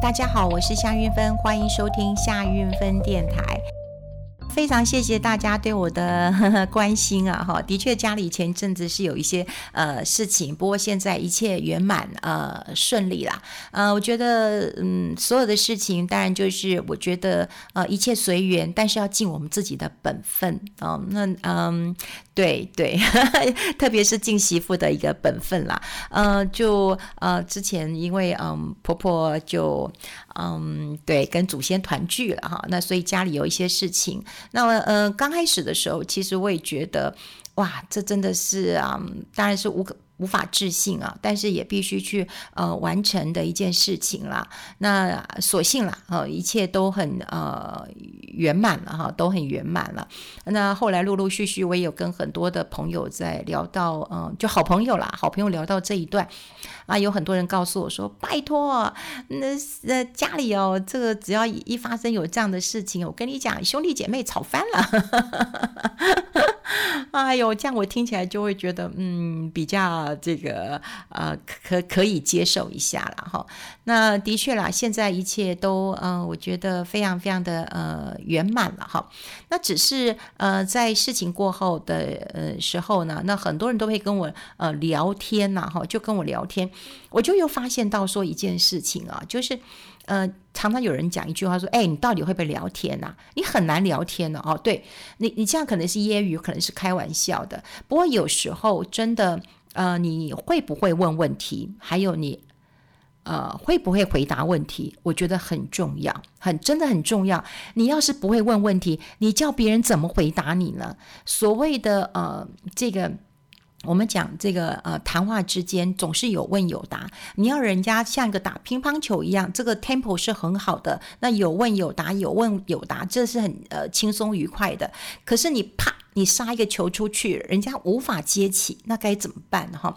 大家好，我是夏运芬，欢迎收听夏运芬电台。非常谢谢大家对我的呵呵关心啊！哈，的确家里前阵子是有一些呃事情，不过现在一切圆满呃顺利啦。呃，我觉得嗯，所有的事情当然就是我觉得呃一切随缘，但是要尽我们自己的本分啊、那嗯，对对哈哈，特别是敬媳妇的一个本分啦。呃，就呃之前因为嗯婆婆就嗯对跟祖先团聚了哈，那所以家里有一些事情。那么，呃，刚开始的时候，其实我也觉得，哇，这真的是啊，当然是无可。无法置信啊，但是也必须去呃完成的一件事情啦。那所幸啦，呃，一切都很呃圆满了哈，都很圆满了。那后来陆陆续续，我也有跟很多的朋友在聊到，嗯、就好朋友啦，好朋友聊到这一段啊，有很多人告诉我说，拜托，那那家里哦，这个只要一发生有这样的事情，我跟你讲，兄弟姐妹吵翻了。哎呦，这样我听起来就会觉得，嗯，比较这个呃可可以接受一下了哈。那的确啦，现在一切都呃，我觉得非常非常的呃圆满了哈。那只是呃在事情过后的呃时候呢，那很多人都会跟我呃聊天呐哈，就跟我聊天，我就又发现到说一件事情啊，就是。呃，常常有人讲一句话说：“哎，你到底会不会聊天呐？你很难聊天呢。”哦，对你，你这样可能是揶揄，可能是开玩笑的。不过有时候真的，呃，你会不会问问题？还有你，呃，会不会回答问题？我觉得很重要，很真的很重要。你要是不会问问题，你叫别人怎么回答你呢？所谓的呃，这个。我们讲这个呃，谈话之间总是有问有答，你要人家像一个打乒乓球一样，这个 tempo 是很好的。那有问有答，有问有答，这是很呃轻松愉快的。可是你啪。你杀一个球出去，人家无法接起，那该怎么办哈？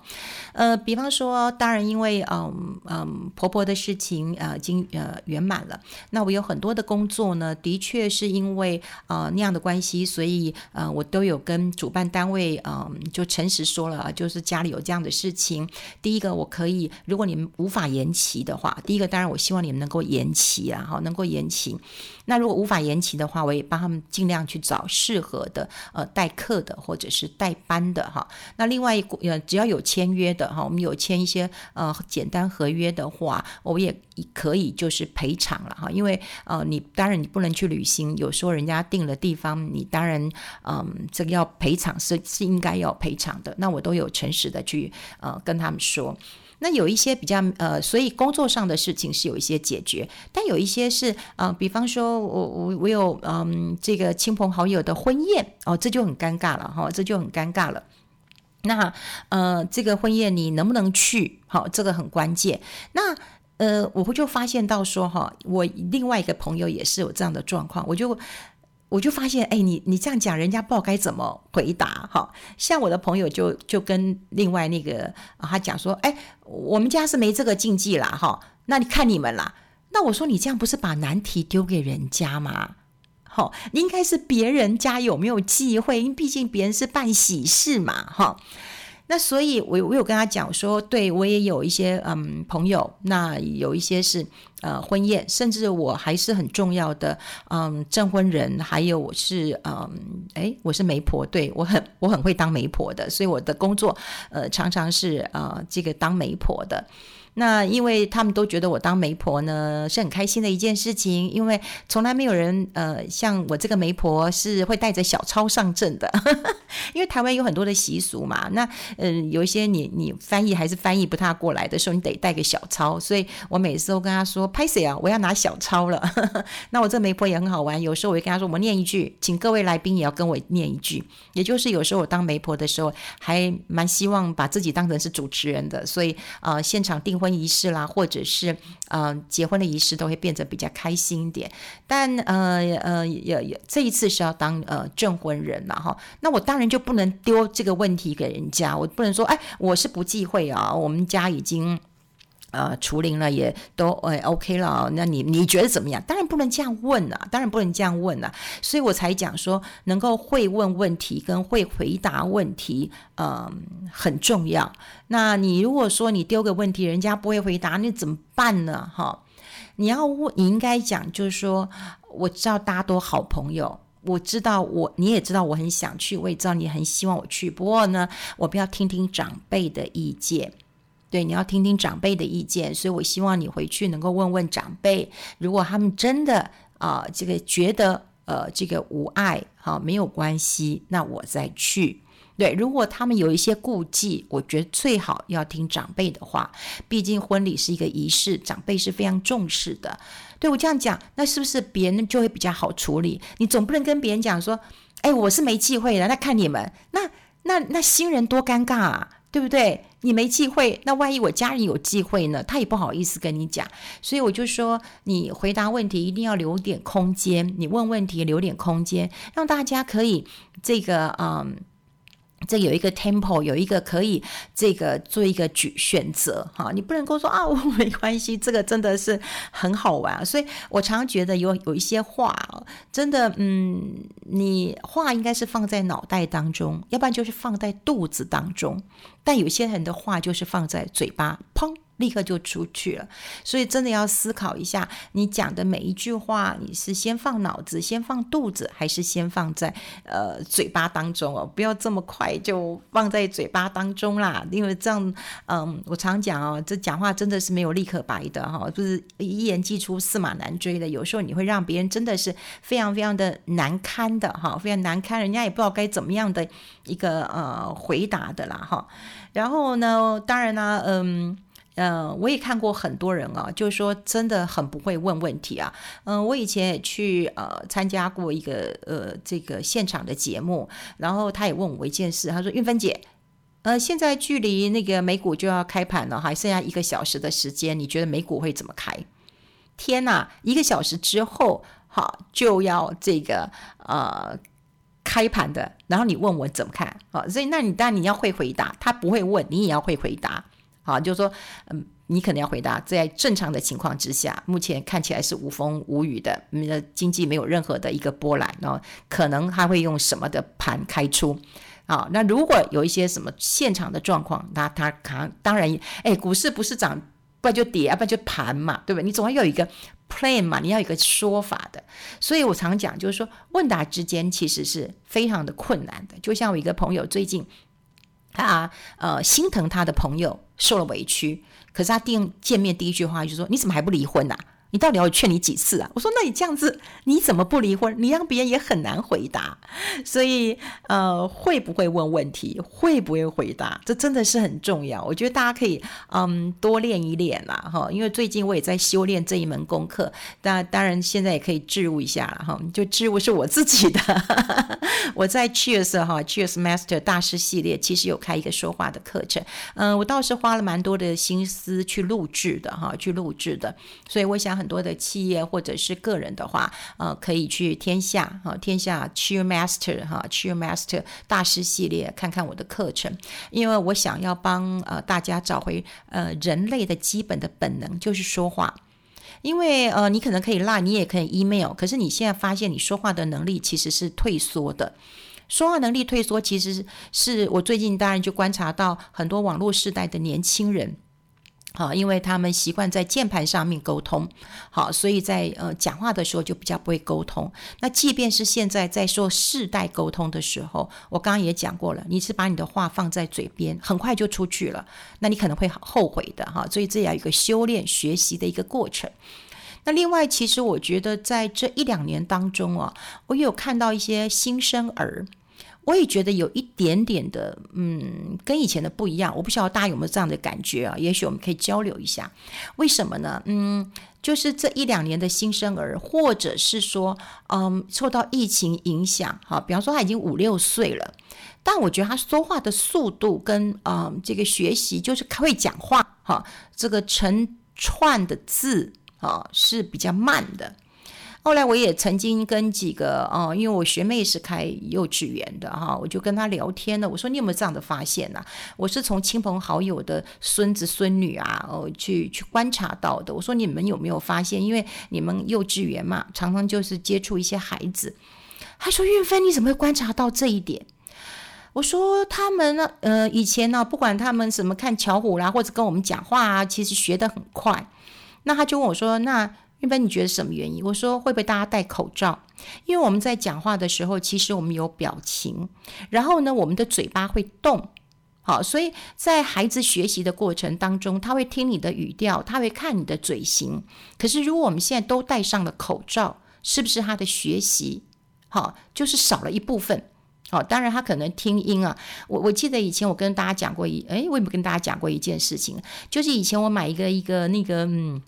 呃，比方说，当然因为嗯嗯婆婆的事情呃已经呃圆满了，那我有很多的工作呢，的确是因为呃那样的关系，所以呃我都有跟主办单位嗯、就诚实说了，就是家里有这样的事情。第一个，我可以，如果你们无法延期的话，第一个当然我希望你们能够延期啊，哈，能够延期。那如果无法延期的话，我也帮他们尽量去找适合的呃。代课的或者是代班的哈，那另外一呃只要有签约的哈，我们有签一些呃简单合约的话，我也可以就是赔偿了哈，因为呃你当然你不能去旅行，有时候人家订了地方，你当然嗯、这个要赔偿是是应该要赔偿的，那我都有诚实的去呃跟他们说。那有一些比较呃，所以工作上的事情是有一些解决，但有一些是呃，比方说我我我有嗯这个亲朋好友的婚宴哦，这就很尴尬了哈、这就很尴尬了。那呃，这个婚宴你能不能去？好、这个很关键。那呃，我就发现到说哈、我另外一个朋友也是有这样的状况，我就。我就发现，哎，你你这样讲，人家不知道该怎么回答。哈，像我的朋友就就跟另外那个，他讲说，哎，我们家是没这个禁忌啦，哈，那你看你们啦。那我说，你这样不是把难题丢给人家吗？好，应该是别人家有没有忌讳，因为毕竟别人是办喜事嘛，哈。那所以我，我有跟他讲说，对我也有一些嗯朋友，那有一些是呃婚宴，甚至我还是很重要的嗯证婚人，还有我是嗯诶，我是媒婆，对，我很 我很会当媒婆的，所以我的工作呃常常是呃这个当媒婆的。那因为他们都觉得我当媒婆呢是很开心的一件事情，因为从来没有人呃像我这个媒婆是会带着小抄上阵的，因为台湾有很多的习俗嘛。那嗯、有一些你你翻译还是翻译不太过来的时候，你得带个小抄。所以我每次都跟他说：“拍谁啊，我要拿小抄了。”那我这媒婆也很好玩，有时候我会跟他说：“我念一句，请各位来宾也要跟我念一句。”也就是有时候我当媒婆的时候，还蛮希望把自己当成是主持人的，所以呃现场订婚仪式啦，或者是呃结婚的仪式，都会变得比较开心一点。但呃呃也也这一次是要当呃证婚人了哈，那我当然就不能丢这个问题给人家，我不能说哎我是不忌讳啊，我们家已经。呃，除龄了也都呃 OK 了，那你你觉得怎么样？当然不能这样问啊，当然不能这样问啊，所以我才讲说，能够会问问题跟会回答问题，嗯、很重要。那你如果说你丢个问题，人家不会回答，你怎么办呢？哈。你要问，你应该讲，就是说，我知道大家都好朋友，我知道我，你也知道我很想去，我也知道你很希望我去。不过呢，我不要听听长辈的意见，对，你要听听长辈的意见。所以我希望你回去能够问问长辈，如果他们真的啊、这个觉得呃，这个无碍，好、啊，没有关系，那我再去。对，如果他们有一些顾忌，我觉得最好要听长辈的话。毕竟婚礼是一个仪式，长辈是非常重视的。对，我这样讲，那是不是别人就会比较好处理？你总不能跟别人讲说：“哎，我是没忌讳的。”那看你们，那那那新人多尴尬啊，对不对？你没忌讳，那万一我家人有忌讳呢？他也不好意思跟你讲。所以我就说，你回答问题一定要留点空间，你问问题留点空间，让大家可以这个嗯。这有一个 tempo，有一个可以这个做一个举选择哈，你不能够说啊，我没关系，这个真的是很好玩。所以我常觉得有有一些话真的，嗯，你话应该是放在脑袋当中，要不然就是放在肚子当中。但有些人的话就是放在嘴巴，砰。立刻就出去了，所以真的要思考一下，你讲的每一句话，你是先放脑子，先放肚子，还是先放在呃嘴巴当中哦？不要这么快就放在嘴巴当中啦，因为这样，嗯，我常讲哦，这讲话真的是没有立可白的哈，就是一言既出，驷马难追的。有时候你会让别人真的是非常非常的难堪的哈，非常难堪，人家也不知道该怎么样的一个呃回答的啦哈。然后呢，当然呢，嗯。嗯、呃，我也看过很多人啊，就是说真的很不会问问题啊。嗯、我以前也去呃参加过一个呃这个现场的节目，然后他也问我一件事，他说：“运芬姐，呃，现在距离那个美股就要开盘了，还剩下一个小时的时间，你觉得美股会怎么开？”天哪，一个小时之后，好就要这个呃开盘的，然后你问我怎么看啊？所以那你当然你要会回答，他不会问你也要会回答。好，就是说，嗯，你可能要回答，在正常的情况之下，目前看起来是无风无雨的，你的经济没有任何的一个波澜，然后可能他会用什么的盘开出？好，那如果有一些什么现场的状况，那他可能当然，哎，股市不是涨，不就跌，要不就盘嘛，对不对？你总要有一个 plan 嘛，你要有一个说法的。所以我常讲，就是说，问答之间其实是非常的困难的。就像我一个朋友最近。他呃心疼他的朋友受了委屈，可是他第见面第一句话就说：“你怎么还不离婚呐、啊？”你到底要劝你几次啊？我说，那你这样子，你怎么不离婚？你让别人也很难回答。所以，呃，会不会问问题，会不会回答，这真的是很重要。我觉得大家可以，嗯，多练一练啦，哈。因为最近我也在修炼这一门功课。当当然，现在也可以置入一下了，哈。就置入是我自己的。我在 Cheers 哈 Cheers Master 大师系列，其实有开一个说话的课程。嗯，我倒是花了蛮多的心思去录制的，哈，去录制的。所以我想。很多的企业或者是个人的话，呃，可以去天下哈，天下 Cheer Master 哈，Cheer Master 大师系列看看我的课程，因为我想要帮呃大家找回呃人类的基本的本能，就是说话。因为呃，你可能可以拉你也可以 email，可是你现在发现你说话的能力其实是退缩的，说话能力退缩，其实是我最近当然就观察到很多网络世代的年轻人。好，因为他们习惯在键盘上面沟通，好，所以在呃讲话的时候就比较不会沟通。那即便是现在在说世代沟通的时候，我刚刚也讲过了，你是把你的话放在嘴边，很快就出去了，那你可能会后悔的哈。所以这要一个修炼学习的一个过程。那另外，其实我觉得在这一两年当中啊，我有看到一些新生儿。我也觉得有一点点的，嗯，跟以前的不一样。我不晓得大家有没有这样的感觉啊？也许我们可以交流一下。为什么呢？嗯，就是这一两年的新生儿，或者是说，嗯，受到疫情影响，哈，比方说他已经五六岁了，但我觉得他说话的速度跟，嗯，这个学习就是会讲话，哈，这个成串的字，啊，是比较慢的。后来我也曾经跟几个哦，因为我学妹是开幼稚园的哈，我就跟她聊天了。我说，你有没有这样的发现呢？我是从亲朋好友的孙子孙女啊，哦，去去观察到的。我说，你们有没有发现？因为你们幼稚园嘛，常常就是接触一些孩子。他说：“韵芬，你怎么会观察到这一点？”我说：“他们呢，呃，以前呢，不管他们什么看巧虎啦，或者跟我们讲话啊，其实学得很快。”那他就问我说：“那？”韵芬，你觉得什么原因？我说会不会大家戴口罩？因为我们在讲话的时候，其实我们有表情，然后呢，我们的嘴巴会动。好，所以在孩子学习的过程当中，他会听你的语调，他会看你的嘴型。可是如果我们现在都戴上了口罩，是不是他的学习好就是少了一部分？好，当然他可能听音啊。我我记得以前我跟大家讲过一，诶，我有没有跟大家讲过一件事情？就是以前我买一个一个那个嗯。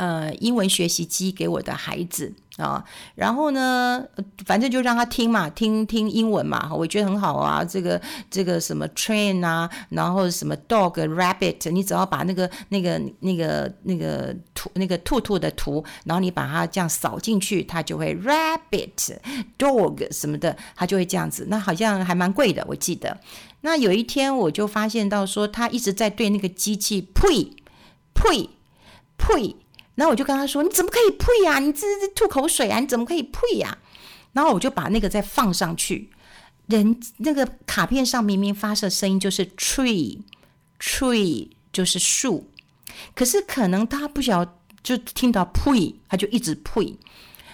呃，英文学习机给我的孩子啊，然后呢，反正就让他听嘛，听听英文嘛，我觉得很好啊。这个这个什么 train 啊，然后什么 dog、rabbit，你只要把那个那个那个那个图那个兔兔的图，然后你把它这样扫进去，它就会 rabbit、dog 什么的，它就会这样子。那好像还蛮贵的，我记得。那有一天我就发现到说，他一直在对那个机器呸呸呸。然后我就跟他说：“你怎么可以呸呀？你这这吐口水啊！你怎么可以呸呀？”然后我就把那个再放上去，人那个卡片上明明发射声音就是 tree，tree 就是树，可是可能他不晓就听到呸，他就一直呸。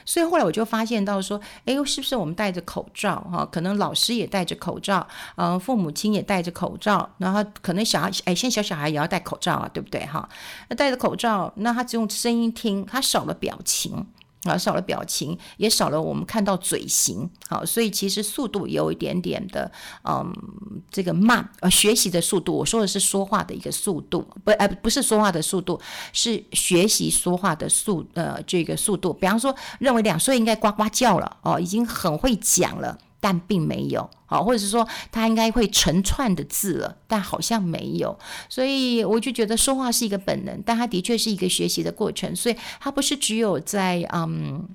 所以后来我就发现到说，哎，是不是我们戴着口罩哈？可能老师也戴着口罩，嗯，父母亲也戴着口罩，然后可能小孩，哎，现在小小孩也要戴口罩啊，对不对哈？那戴着口罩，那他只用声音听，他少了表情。啊，少了表情，也少了我们看到嘴型，好，所以其实速度有一点点的，嗯，这个慢，呃，学习的速度，我说的是说话的一个速度，不，呃，不是说话的速度，是学习说话的速，呃，这个速度。比方说，认为两岁应该呱呱叫了，哦，已经很会讲了。但并没有，好，或者是说他应该会成串的字了，但好像没有，所以我就觉得说话是一个本能，但他的确是一个学习的过程，所以他不是只有在嗯。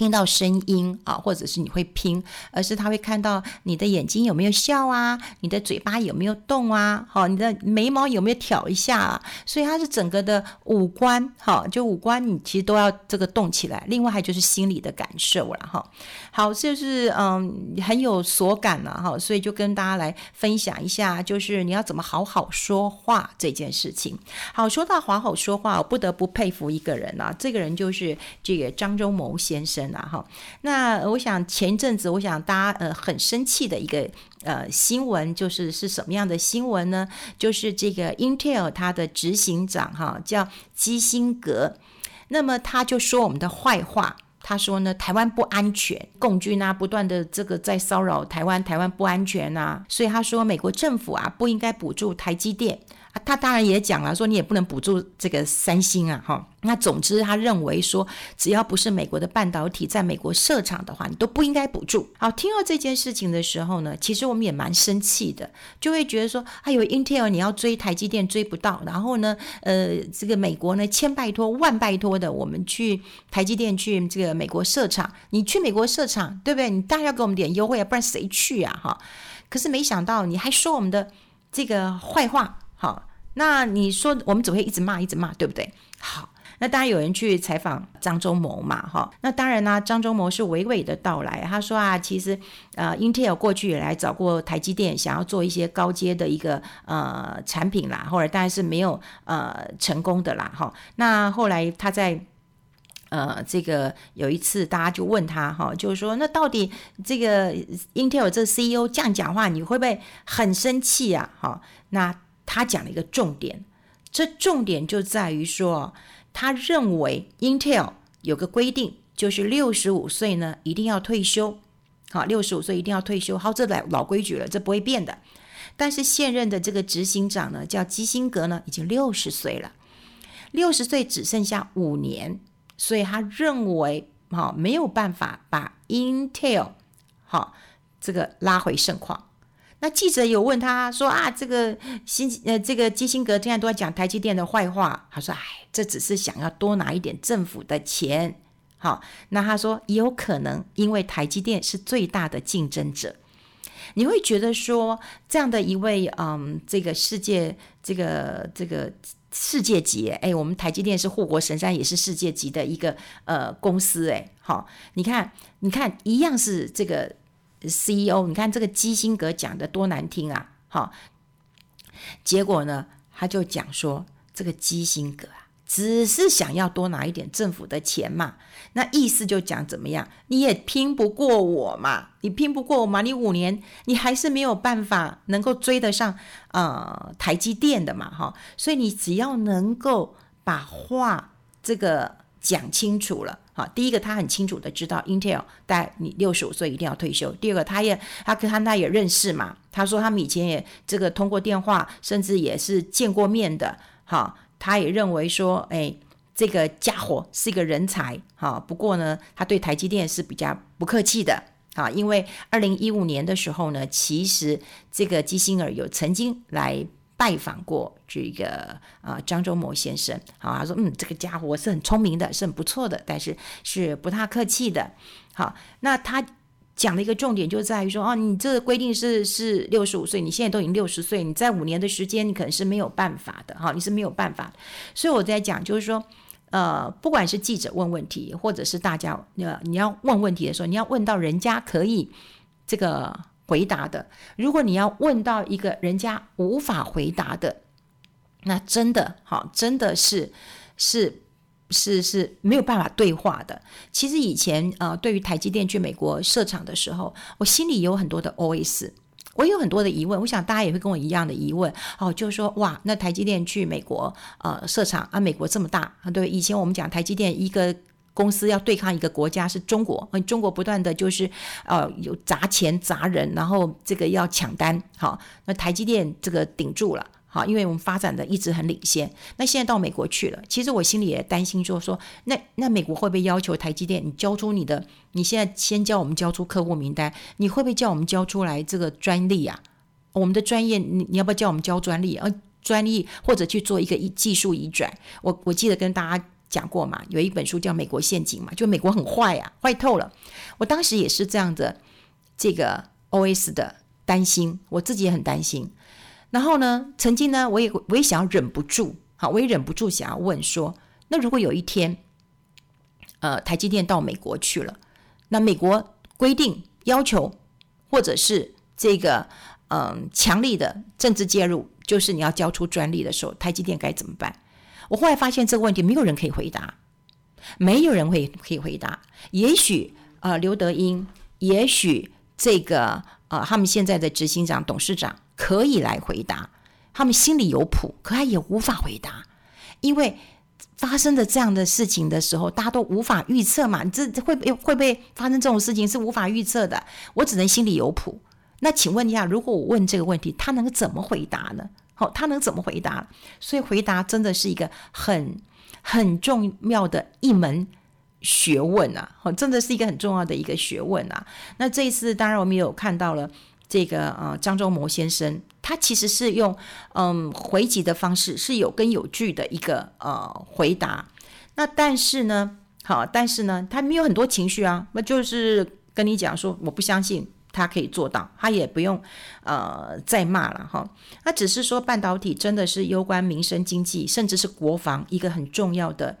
听到声音啊，或者是你会拼，而是他会看到你的眼睛有没有笑啊，你的嘴巴有没有动啊，好，你的眉毛有没有挑一下啊，所以它是整个的五官，好，就五官你其实都要这个动起来。另外还就是心理的感受了哈。好，就是嗯很有所感了哈，所以就跟大家来分享一下，就是你要怎么好好说话这件事情。好，说到好好说话，我不得不佩服一个人啊，这个人就是这个张忠谋先生。哈，那我想前一阵子，我想大家呃很生气的一个呃新闻，就是是什么样的新闻呢？就是这个 Intel 它的执行长哈叫基辛格，那么他就说我们的坏话，他说呢台湾不安全，共军啊不断的这个在骚扰台湾，台湾不安全啊，所以他说美国政府啊不应该补助台积电。他当然也讲了，说你也不能补助这个三星啊，哈。那总之，他认为说，只要不是美国的半导体在美国设厂的话，你都不应该补助。好，听到这件事情的时候呢，其实我们也蛮生气的，就会觉得说，哎呦，Intel 你要追台积电追不到，然后呢，呃，这个美国呢千拜托万拜托的，我们去台积电去这个美国设厂，你去美国设厂，对不对？你当然要给我们点优惠啊，不然谁去啊？哈。可是没想到你还说我们的这个坏话。好，那你说我们只会一直骂，一直骂，对不对？好，那当然有人去采访张忠谋嘛，哈，那当然呢，张忠谋是娓娓的道来，他说啊，其实呃，Intel 过去也来找过台积电，想要做一些高阶的一个呃产品啦，后来当然是没有呃成功的啦，哈。那后来他在呃这个有一次，大家就问他哈，就是说，那到底这个 Intel 这 CEO 这样讲话，你会不会很生气啊？哈，那。他讲了一个重点，这重点就在于说，他认为 Intel 有个规定，就是六十五岁呢一定要退休，好，六十五岁一定要退休，好，这老老规矩了，这不会变的。但是现任的这个执行长呢，叫基辛格呢，已经六十岁了，六十岁只剩下五年，所以他认为，好，没有办法把 Intel 好这个拉回盛况。那记者有问他说啊，这个新呃，这个基辛格现在都在讲台积电的坏话。他说，哎，这只是想要多拿一点政府的钱。好，那他说也有可能因为台积电是最大的竞争者。你会觉得说这样的一位嗯，这个世界这个这个世界级哎，我们台积电是护国神山，也是世界级的一个呃公司哎。好，你看你看一样是这个。CEO，你看这个基辛格讲的多难听啊！好，结果呢，他就讲说这个基辛格啊，只是想要多拿一点政府的钱嘛。那意思就讲怎么样？你也拼不过我嘛，你拼不过我嘛，你五年你还是没有办法能够追得上呃台积电的嘛，哈。所以你只要能够把话这个讲清楚了，好，第一个他很清楚的知道 Intel 在你六十五岁一定要退休。第二个，他也他跟他那也认识嘛，他说他们以前也这个通过电话，甚至也是见过面的，好，他也认为说，哎。这个家伙是一个人才，哈。不过呢，他对台积电是比较不客气的，啊。因为二零一五年的时候呢，其实这个基辛尔有曾经来拜访过这个啊张忠谋先生，好，他说，嗯，这个家伙是很聪明的，是很不错的，但是是不太客气的。好，那他讲的一个重点就在于说，哦，你这个规定是是六十五岁，你现在都已经六十岁，你在五年的时间，你可能是没有办法的，哈，你是没有办法。所以我在讲，就是说。呃，不管是记者问问题，或者是大家呃，你要问问题的时候，你要问到人家可以这个回答的。如果你要问到一个人家无法回答的，那真的好，真的是是是是没有办法对话的。其实以前呃，对于台积电去美国设厂的时候，我心里有很多的 OS。我有很多的疑问，我想大家也会跟我一样的疑问哦，就是说哇，那台积电去美国呃设厂啊，美国这么大啊，对，以前我们讲台积电一个公司要对抗一个国家是中国，中国不断的就是呃有砸钱砸人，然后这个要抢单，好，那台积电这个顶住了。好，因为我们发展的一直很领先，那现在到美国去了，其实我心里也担心，就是说，那那美国会不会要求台积电，你交出你的，你现在先叫我们交出客户名单，你会不会叫我们交出来这个专利啊？我们的专业，你你要不要叫我们交专利？呃，专利或者去做一个技术移转？我我记得跟大家讲过嘛，有一本书叫《美国陷阱》嘛，就美国很坏啊，坏透了。我当时也是这样的，这个 OS 的担心，我自己也很担心。然后呢，曾经呢，我也我也想要忍不住，好，我也忍不住想要问说，那如果有一天，呃，台积电到美国去了，那美国规定要求，或者是这个嗯、强力的政治介入，就是你要交出专利的时候，台积电该怎么办？我后来发现这个问题没有人可以回答，没有人会可以回答。也许呃刘德英，也许这个呃他们现在的执行长、董事长。可以来回答，他们心里有谱，可他也无法回答，因为发生的这样的事情的时候，大家都无法预测嘛。这会不会会不会发生这种事情是无法预测的，我只能心里有谱。那请问一下，如果我问这个问题，他能怎么回答呢？好，他能怎么回答？所以回答真的是一个很很重要的一门学问啊！哦，真的是一个很重要的一个学问啊。那这一次，当然我们也有看到了。这个呃，张忠谋先生，他其实是用嗯回击的方式，是有根有据的一个呃回答。那但是呢，好，但是呢，他没有很多情绪啊，那就是跟你讲说，我不相信他可以做到，他也不用呃再骂了哈。那只是说，半导体真的是攸关民生经济，甚至是国防一个很重要的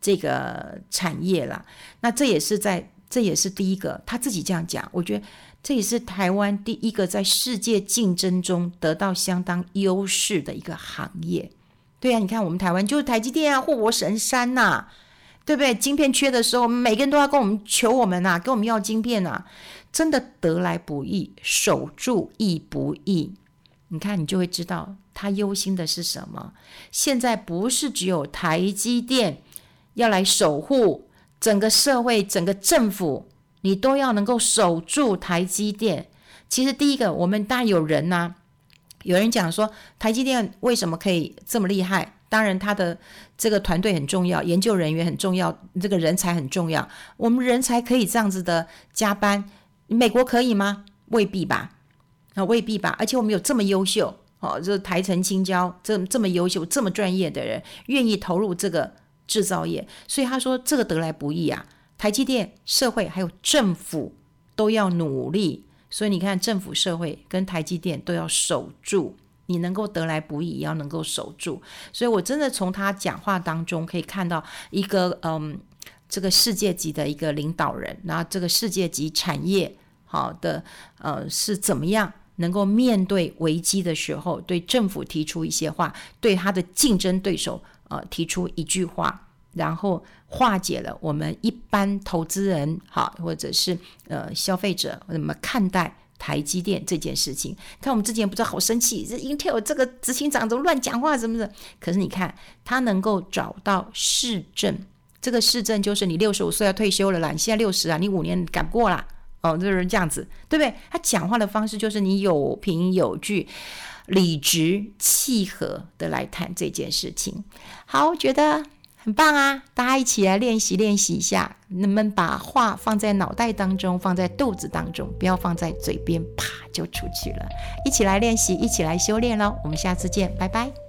这个产业啦。那这也是在，这也是第一个，他自己这样讲，我觉得。这也是台湾第一个在世界竞争中得到相当优势的一个行业。对呀，你看我们台湾就是台积电啊，护国神山呐、对不对？晶片缺的时候，每个人都要跟我们求我们呐、啊，给我们要晶片呐、真的得来不易，守住亦不易。你看，你就会知道他忧心的是什么。现在不是只有台积电要来守护整个社会、整个政府。你都要能够守住台积电。其实第一个，我们当然有人呐、有人讲说，台积电为什么可以这么厉害？当然，他的这个团队很重要，研究人员很重要，这个人才很重要。我们人才可以这样子的加班，美国可以吗？未必吧，啊，未必吧。而且我们有这么优秀哦，这台城青椒这这么优秀、这么专业的人，愿意投入这个制造业，所以他说这个得来不易啊。台积电、社会还有政府都要努力，所以你看，政府、社会跟台积电都要守住。你能够得来不易，也要能够守住。所以我真的从他讲话当中可以看到一个，嗯，这个世界级的一个领导人，那这个世界级产业好的，呃，是怎么样能够面对危机的时候，对政府提出一些话，对他的竞争对手。呃提出一句话，然后化解了我们一般投资人好，或者是呃消费者怎么看待台积电这件事情。看我们之前不知道好生气，这 Intel 这个执行长怎么乱讲话什么的。可是你看他能够找到市政，这个市政就是你六十五岁要退休了啦，你现在六十啊，你五年赶不过啦。哦，就是这样子，对不对？他讲话的方式就是你有凭有据、理直气和的来谈这件事情。好，我觉得很棒啊！大家一起来练习练习一下，能不能把话放在脑袋当中，放在肚子当中，不要放在嘴边，啪就出去了。一起来练习，一起来修炼喽！我们下次见，拜拜。